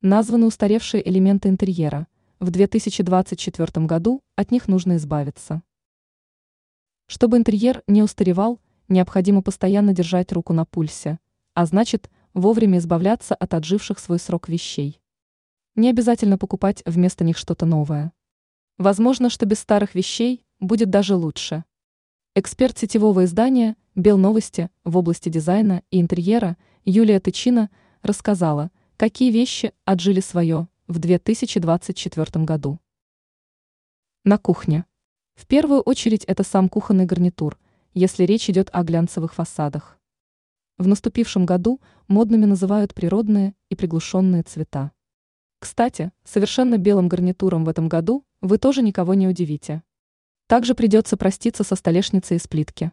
Названы устаревшие элементы интерьера. В 2024 году от них нужно избавиться. Чтобы интерьер не устаревал, необходимо постоянно держать руку на пульсе, а значит, вовремя избавляться от отживших свой срок вещей. Не обязательно покупать вместо них что-то новое. Возможно, что без старых вещей будет даже лучше. Эксперт сетевого издания «Белновости» в области дизайна и интерьера Юлия Тычина рассказала, какие вещи отжили свое в 2024 году. На кухне. В первую очередь это сам кухонный гарнитур, если речь идет о глянцевых фасадах. В наступившем году модными называют природные и приглушенные цвета. Кстати, совершенно белым гарнитуром в этом году вы тоже никого не удивите. Также придется проститься со столешницей из плитки.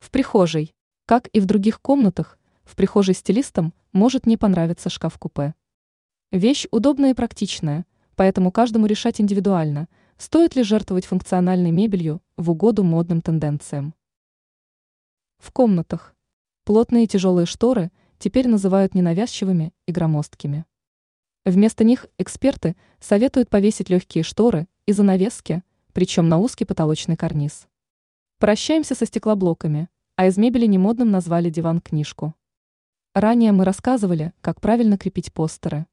В прихожей, как и в других комнатах, в прихожей стилистам может не понравиться шкаф-купе. Вещь удобная и практичная, поэтому каждому решать индивидуально, стоит ли жертвовать функциональной мебелью в угоду модным тенденциям. В комнатах. Плотные тяжелые шторы теперь называют ненавязчивыми и громоздкими. Вместо них эксперты советуют повесить легкие шторы и занавески, причем на узкий потолочный карниз. Прощаемся со стеклоблоками, а из мебели немодным назвали диван-книжку. Ранее мы рассказывали, как правильно крепить постеры.